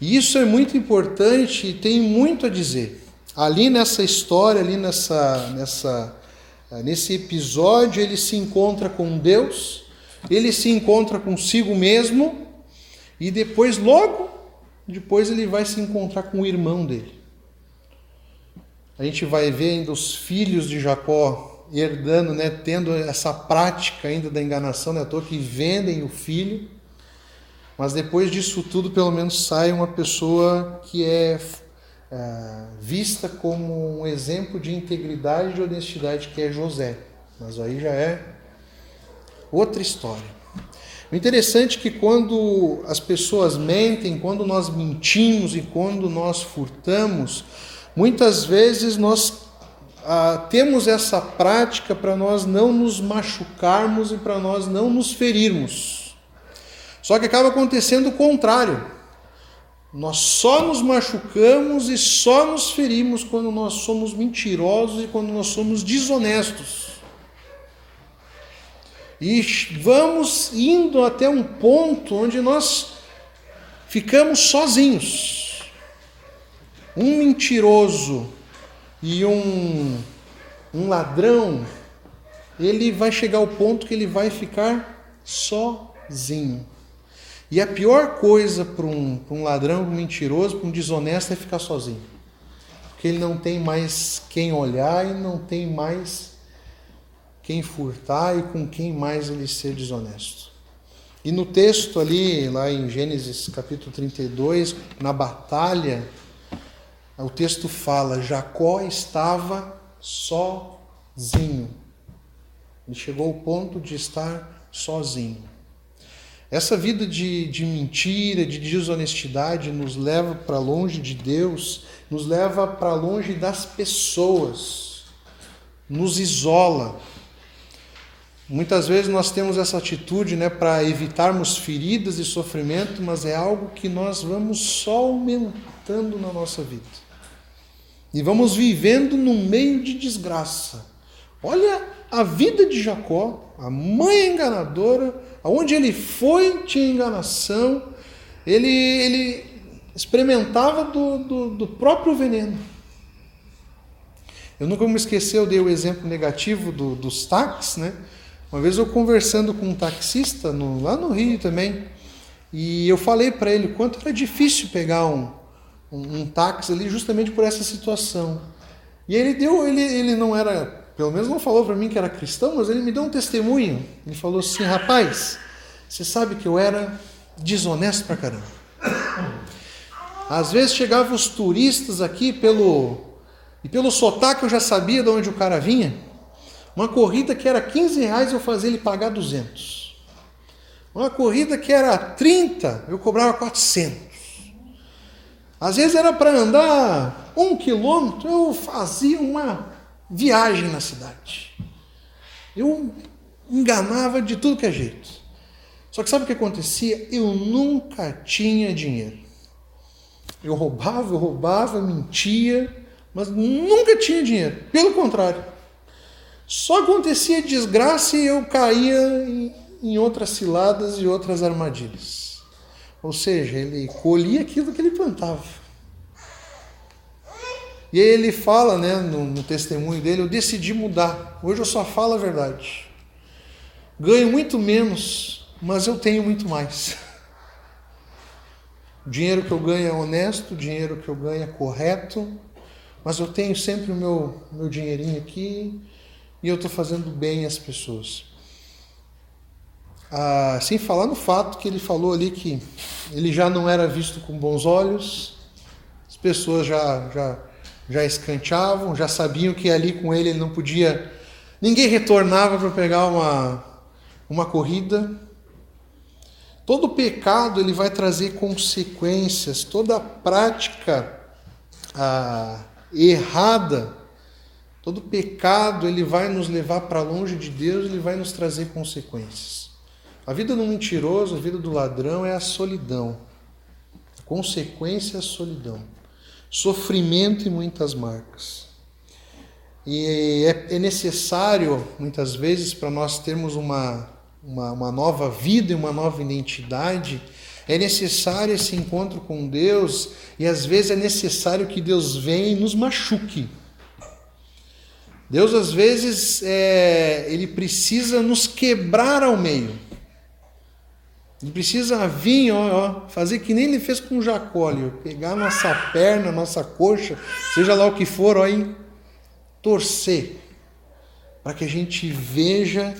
E isso é muito importante e tem muito a dizer. Ali nessa história, ali nessa, nessa, nesse episódio, ele se encontra com Deus, ele se encontra consigo mesmo, e depois, logo depois ele vai se encontrar com o irmão dele. A gente vai ver ainda os filhos de Jacó herdando, né, tendo essa prática ainda da enganação, né, toa que vendem o filho. Mas depois disso tudo, pelo menos sai uma pessoa que é, é vista como um exemplo de integridade e de honestidade, que é José. Mas aí já é outra história. O interessante é que quando as pessoas mentem, quando nós mentimos e quando nós furtamos, muitas vezes nós ah, temos essa prática para nós não nos machucarmos e para nós não nos ferirmos. Só que acaba acontecendo o contrário. Nós só nos machucamos e só nos ferimos quando nós somos mentirosos e quando nós somos desonestos. E vamos indo até um ponto onde nós ficamos sozinhos. Um mentiroso e um, um ladrão, ele vai chegar ao ponto que ele vai ficar sozinho. E a pior coisa para um, um ladrão, para um mentiroso, para um desonesto é ficar sozinho. Porque ele não tem mais quem olhar e não tem mais quem furtar e com quem mais ele ser desonesto. E no texto ali, lá em Gênesis capítulo 32, na batalha, o texto fala: Jacó estava sozinho. Ele chegou ao ponto de estar sozinho. Essa vida de, de mentira, de desonestidade, nos leva para longe de Deus, nos leva para longe das pessoas, nos isola. Muitas vezes nós temos essa atitude né, para evitarmos feridas e sofrimento, mas é algo que nós vamos só aumentando na nossa vida. E vamos vivendo no meio de desgraça. Olha a vida de Jacó, a mãe enganadora, aonde ele foi tinha enganação, ele, ele experimentava do, do, do próprio veneno. Eu nunca me esquecer, eu dei o exemplo negativo do, dos táxis, né? Uma vez eu conversando com um taxista no, lá no Rio também, e eu falei para ele quanto era difícil pegar um, um, um, táxi ali justamente por essa situação. E ele deu, ele, ele não era, pelo menos não falou para mim que era cristão, mas ele me deu um testemunho. Ele falou assim: rapaz, você sabe que eu era desonesto pra caramba. Às vezes chegavam os turistas aqui pelo. E pelo sotaque eu já sabia de onde o cara vinha. Uma corrida que era 15 reais eu fazia ele pagar 200. Uma corrida que era 30 eu cobrava 400. Às vezes era para andar um quilômetro, eu fazia uma viagem na cidade. Eu enganava de tudo que é jeito. Só que sabe o que acontecia? Eu nunca tinha dinheiro. Eu roubava, eu roubava, mentia, mas nunca tinha dinheiro. Pelo contrário. Só acontecia desgraça e eu caía em outras ciladas e outras armadilhas. Ou seja, ele colhia aquilo que ele plantava. E aí ele fala, né, no, no, testemunho dele, eu decidi mudar. Hoje eu só falo a verdade. Ganho muito menos, mas eu tenho muito mais. O (laughs) dinheiro que eu ganho é honesto, o dinheiro que eu ganho é correto, mas eu tenho sempre o meu, meu dinheirinho aqui e eu estou fazendo bem às pessoas. Ah, sem falar no fato que ele falou ali que ele já não era visto com bons olhos, as pessoas já, já, já escanteavam, já sabiam que ali com ele ele não podia, ninguém retornava para pegar uma, uma corrida. Todo pecado ele vai trazer consequências, toda prática ah, errada Todo pecado ele vai nos levar para longe de Deus, ele vai nos trazer consequências. A vida do mentiroso, a vida do ladrão é a solidão. A consequência é a solidão. Sofrimento e muitas marcas. E é, é necessário, muitas vezes, para nós termos uma, uma, uma nova vida e uma nova identidade, é necessário esse encontro com Deus e às vezes é necessário que Deus venha e nos machuque Deus às vezes é, ele precisa nos quebrar ao meio. Ele precisa vir, ó, ó, fazer que nem ele fez com Jacó, pegar nossa perna, nossa coxa, seja lá o que for, ó, e torcer, para que a gente veja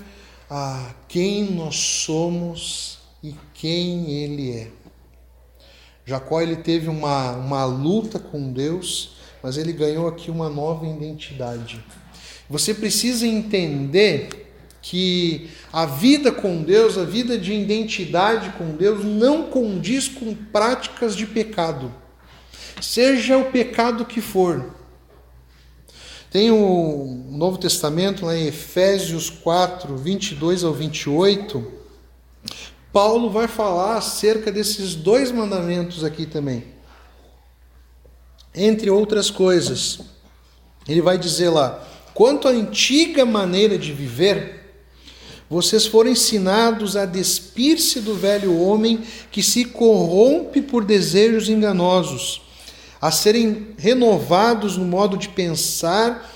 a quem nós somos e quem ele é. Jacó ele teve uma, uma luta com Deus, mas ele ganhou aqui uma nova identidade. Você precisa entender que a vida com Deus, a vida de identidade com Deus, não condiz com práticas de pecado, seja o pecado que for. Tem o Novo Testamento, lá em Efésios 4, 22 ao 28. Paulo vai falar acerca desses dois mandamentos aqui também. Entre outras coisas, ele vai dizer lá: Quanto à antiga maneira de viver, vocês foram ensinados a despir-se do velho homem que se corrompe por desejos enganosos, a serem renovados no modo de pensar,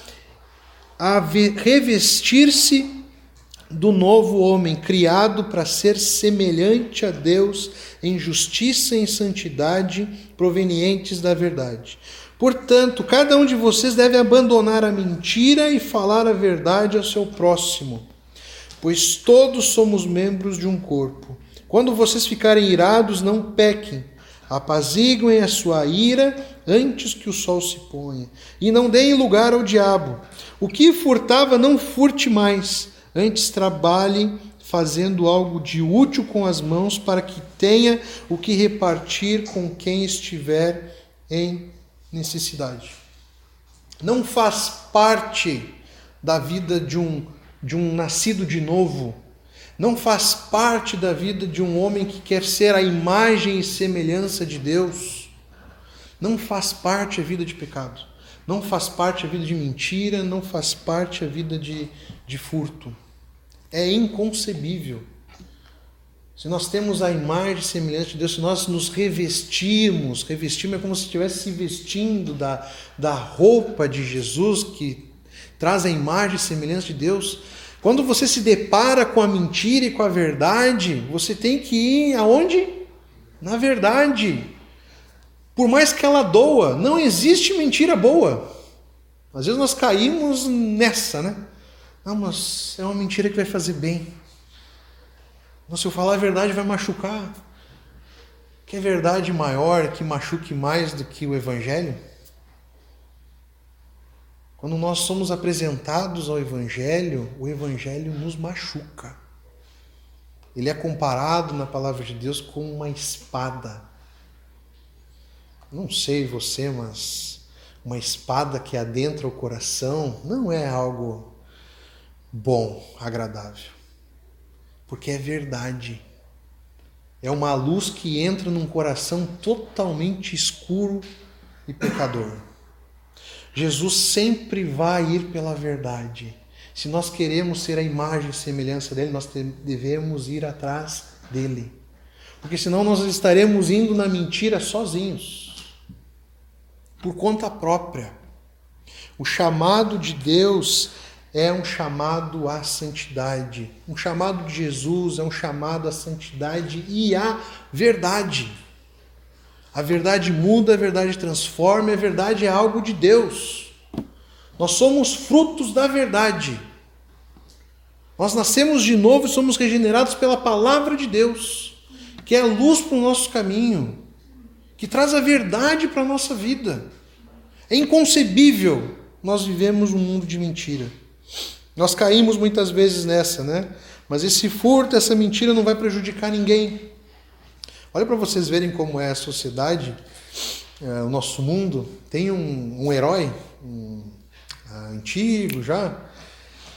a revestir-se do novo homem, criado para ser semelhante a Deus em justiça e em santidade provenientes da verdade. Portanto, cada um de vocês deve abandonar a mentira e falar a verdade ao seu próximo, pois todos somos membros de um corpo. Quando vocês ficarem irados, não pequem. Apaziguem a sua ira antes que o sol se ponha, e não deem lugar ao diabo. O que furtava, não furte mais, antes trabalhe fazendo algo de útil com as mãos para que tenha o que repartir com quem estiver em necessidade. Não faz parte da vida de um, de um nascido de novo, não faz parte da vida de um homem que quer ser a imagem e semelhança de Deus, não faz parte a vida de pecado, não faz parte a vida de mentira, não faz parte a vida de, de furto. É inconcebível. Se nós temos a imagem e semelhança de Deus, se nós nos revestimos, revestimos é como se estivesse se vestindo da, da roupa de Jesus, que traz a imagem e semelhança de Deus. Quando você se depara com a mentira e com a verdade, você tem que ir aonde? Na verdade. Por mais que ela doa, não existe mentira boa. Às vezes nós caímos nessa, né? Não, mas é uma mentira que vai fazer bem. se eu falar a verdade vai machucar. Que verdade maior que machuque mais do que o evangelho? Quando nós somos apresentados ao Evangelho, o Evangelho nos machuca. Ele é comparado na palavra de Deus com uma espada. Não sei você, mas uma espada que adentra o coração não é algo bom, agradável. Porque é verdade. É uma luz que entra num coração totalmente escuro e pecador. Jesus sempre vai ir pela verdade. Se nós queremos ser a imagem e semelhança dele, nós devemos ir atrás dele. Porque senão nós estaremos indo na mentira sozinhos, por conta própria. O chamado de Deus é um chamado à santidade. Um chamado de Jesus é um chamado à santidade e à verdade. A verdade muda, a verdade transforma, a verdade é algo de Deus. Nós somos frutos da verdade. Nós nascemos de novo e somos regenerados pela palavra de Deus, que é a luz para o nosso caminho, que traz a verdade para a nossa vida. É inconcebível nós vivemos um mundo de mentira. Nós caímos muitas vezes nessa, né? Mas esse furto, essa mentira não vai prejudicar ninguém. Olha para vocês verem como é a sociedade, é, o nosso mundo. Tem um, um herói um, uh, antigo já,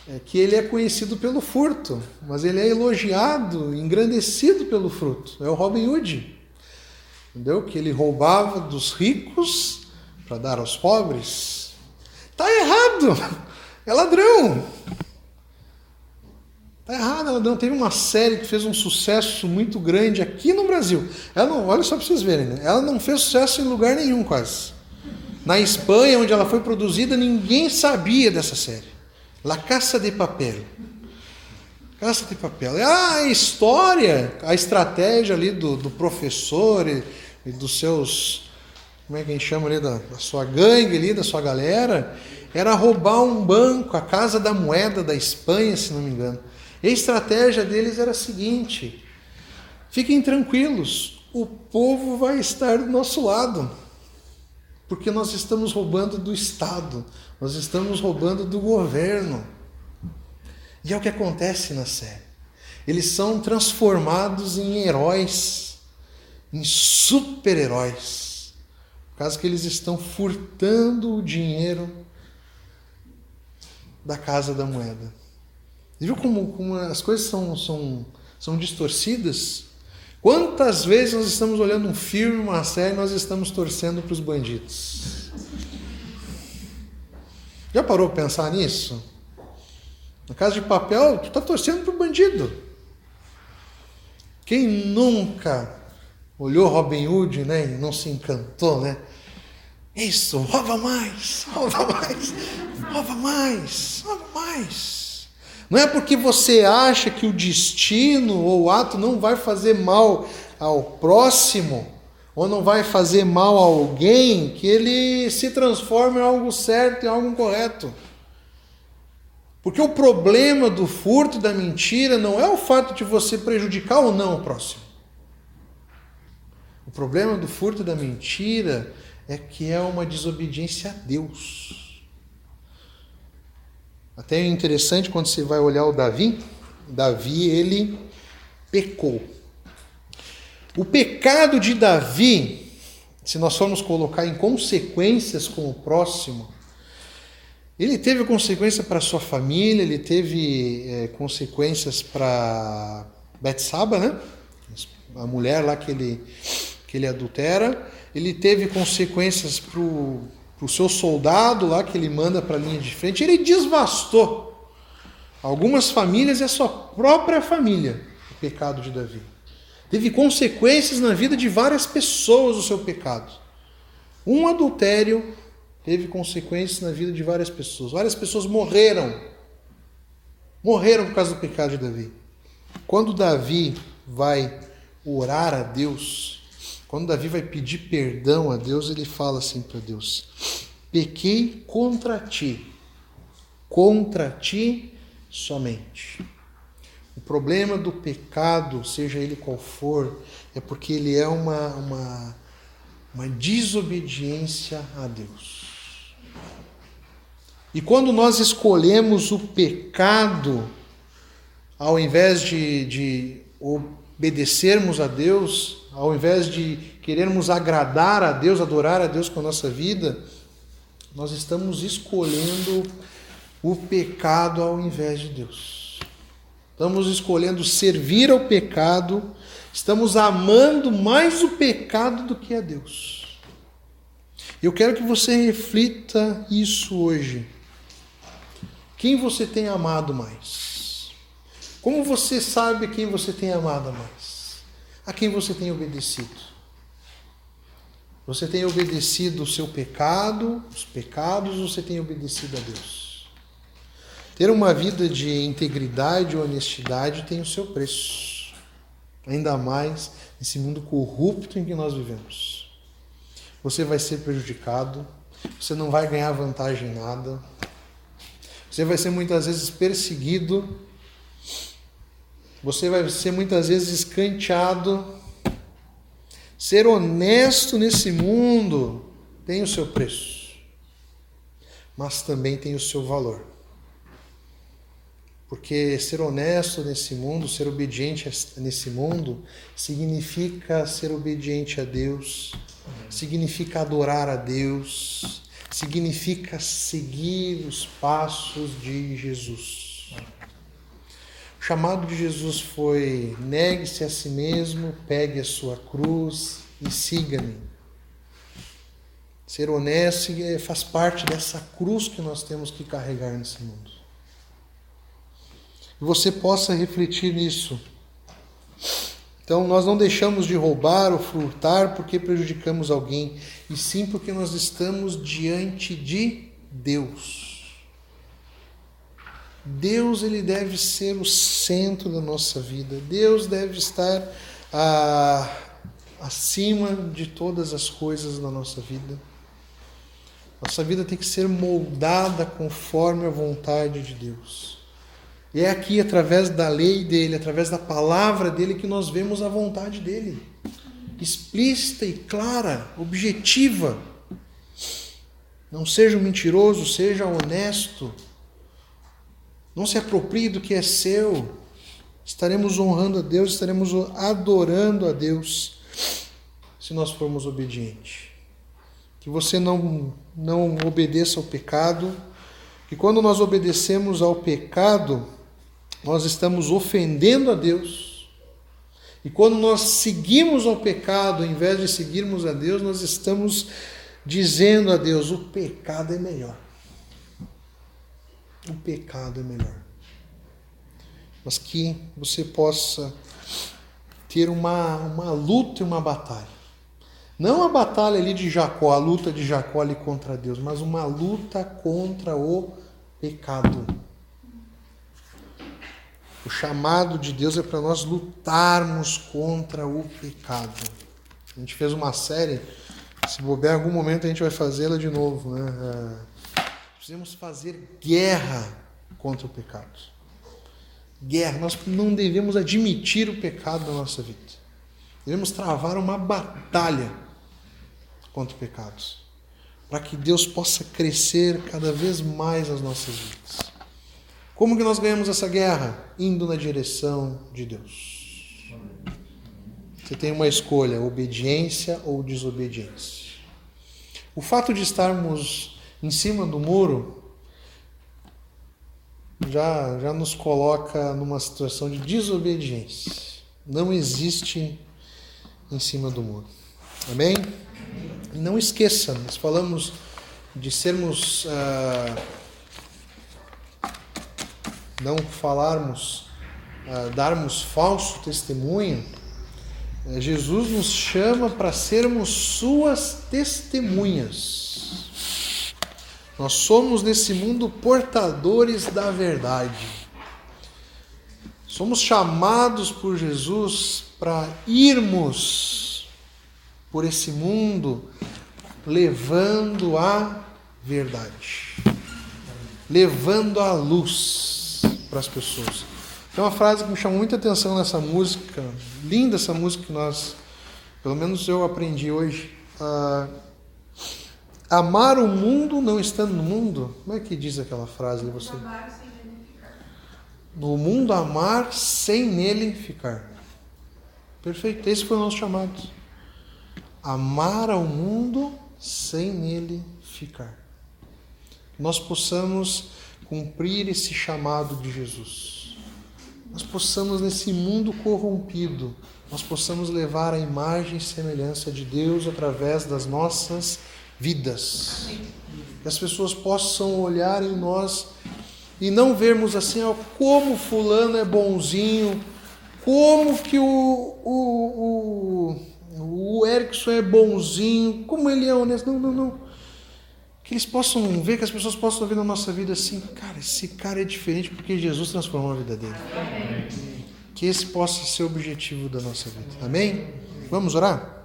é, que ele é conhecido pelo furto, mas ele é elogiado, engrandecido pelo fruto. É o Robin Hood. Entendeu? Que ele roubava dos ricos para dar aos pobres. Tá errado! (laughs) É ladrão! Tá errado, ela não teve uma série que fez um sucesso muito grande aqui no Brasil. Ela não, olha só para vocês verem, né? ela não fez sucesso em lugar nenhum quase. Na Espanha, onde ela foi produzida, ninguém sabia dessa série. La Caça de Papel. Caça de Papel. É a história, a estratégia ali do, do professor e, e, dos seus, como é que a gente chama ali, da, da sua gangue ali, da sua galera, era roubar um banco, a Casa da Moeda da Espanha, se não me engano. A estratégia deles era a seguinte: fiquem tranquilos, o povo vai estar do nosso lado, porque nós estamos roubando do Estado, nós estamos roubando do governo. E é o que acontece na série. Eles são transformados em heróis, em super-heróis, por causa que eles estão furtando o dinheiro da casa da moeda. Viu como, como as coisas são, são, são distorcidas? Quantas vezes nós estamos olhando um filme, uma série, nós estamos torcendo para os bandidos? Já parou para pensar nisso? Na casa de papel, tu está torcendo para o bandido. Quem nunca olhou Robin Hood né, e não se encantou, né? Isso, rouba mais, rouba mais, rouba mais, rouba mais. Não é porque você acha que o destino ou o ato não vai fazer mal ao próximo, ou não vai fazer mal a alguém, que ele se transforma em algo certo, em algo correto. Porque o problema do furto da mentira não é o fato de você prejudicar ou não o próximo. O problema do furto da mentira é que é uma desobediência a Deus. Até é interessante quando você vai olhar o Davi, Davi, ele pecou. O pecado de Davi, se nós formos colocar em consequências com o próximo, ele teve consequência para sua família, ele teve é, consequências para Betsaba, né? A mulher lá que ele, que ele adultera. Ele teve consequências para o seu soldado lá que ele manda para a linha de frente. Ele desvastou algumas famílias e a sua própria família, o pecado de Davi. Teve consequências na vida de várias pessoas o seu pecado. Um adultério teve consequências na vida de várias pessoas. Várias pessoas morreram. Morreram por causa do pecado de Davi. Quando Davi vai orar a Deus, quando Davi vai pedir perdão a Deus, ele fala assim para Deus: Pequei contra ti, contra ti somente. O problema do pecado, seja ele qual for, é porque ele é uma, uma, uma desobediência a Deus. E quando nós escolhemos o pecado, ao invés de, de obedecermos a Deus, ao invés de querermos agradar a Deus, adorar a Deus com a nossa vida, nós estamos escolhendo o pecado ao invés de Deus. Estamos escolhendo servir ao pecado, estamos amando mais o pecado do que a Deus. Eu quero que você reflita isso hoje. Quem você tem amado mais? Como você sabe quem você tem amado mais? A quem você tem obedecido? Você tem obedecido o seu pecado, os pecados, ou você tem obedecido a Deus? Ter uma vida de integridade e honestidade tem o seu preço. Ainda mais nesse mundo corrupto em que nós vivemos. Você vai ser prejudicado, você não vai ganhar vantagem em nada, você vai ser muitas vezes perseguido. Você vai ser muitas vezes escanteado. Ser honesto nesse mundo tem o seu preço, mas também tem o seu valor. Porque ser honesto nesse mundo, ser obediente nesse mundo, significa ser obediente a Deus, significa adorar a Deus, significa seguir os passos de Jesus. O chamado de Jesus foi: negue-se a si mesmo, pegue a sua cruz e siga-me. Ser honesto faz parte dessa cruz que nós temos que carregar nesse mundo. E você possa refletir nisso. Então, nós não deixamos de roubar ou furtar porque prejudicamos alguém, e sim porque nós estamos diante de Deus. Deus ele deve ser o centro da nossa vida. Deus deve estar ah, acima de todas as coisas na nossa vida. Nossa vida tem que ser moldada conforme a vontade de Deus. E é aqui, através da lei dele, através da palavra dele, que nós vemos a vontade dele. Explícita e clara, objetiva. Não seja um mentiroso, seja honesto. Não se aproprie do que é seu. Estaremos honrando a Deus, estaremos adorando a Deus se nós formos obedientes. Que você não, não obedeça ao pecado, que quando nós obedecemos ao pecado, nós estamos ofendendo a Deus. E quando nós seguimos ao pecado, ao invés de seguirmos a Deus, nós estamos dizendo a Deus: o pecado é melhor. O pecado é melhor. Mas que você possa ter uma, uma luta e uma batalha. Não a batalha ali de Jacó, a luta de Jacó ali contra Deus, mas uma luta contra o pecado. O chamado de Deus é para nós lutarmos contra o pecado. A gente fez uma série, se bobear em algum momento a gente vai fazê-la de novo. Né? Precisamos fazer guerra contra o pecado. Guerra. Nós não devemos admitir o pecado na nossa vida. Devemos travar uma batalha contra pecados. Para que Deus possa crescer cada vez mais nas nossas vidas. Como que nós ganhamos essa guerra? Indo na direção de Deus. Você tem uma escolha, obediência ou desobediência. O fato de estarmos em cima do muro já, já nos coloca numa situação de desobediência. Não existe em cima do muro. Amém? Não esqueça, nós falamos de sermos. Ah, não falarmos, ah, darmos falso testemunho. Eh, Jesus nos chama para sermos suas testemunhas. Nós somos nesse mundo portadores da verdade. Somos chamados por Jesus para irmos por esse mundo levando a verdade, levando a luz para as pessoas. Tem uma frase que me chamou muita atenção nessa música, linda essa música que nós, pelo menos eu aprendi hoje. Uh, amar o mundo não estando no mundo. Como é que diz aquela frase? Você? No mundo amar sem nele ficar. Perfeito. Esse foi o nosso chamado. Amar ao mundo sem nele ficar. Nós possamos cumprir esse chamado de Jesus. Nós possamos, nesse mundo corrompido, nós possamos levar a imagem e semelhança de Deus através das nossas vidas. Que as pessoas possam olhar em nós e não vermos assim, ó, como fulano é bonzinho, como que o, o, o o Erickson é bonzinho, como ele é honesto. Não, não, não. Que eles possam ver, que as pessoas possam ver na nossa vida assim, cara, esse cara é diferente porque Jesus transformou a vida dele. Amém. Que esse possa ser o objetivo da nossa vida. Amém? Vamos orar?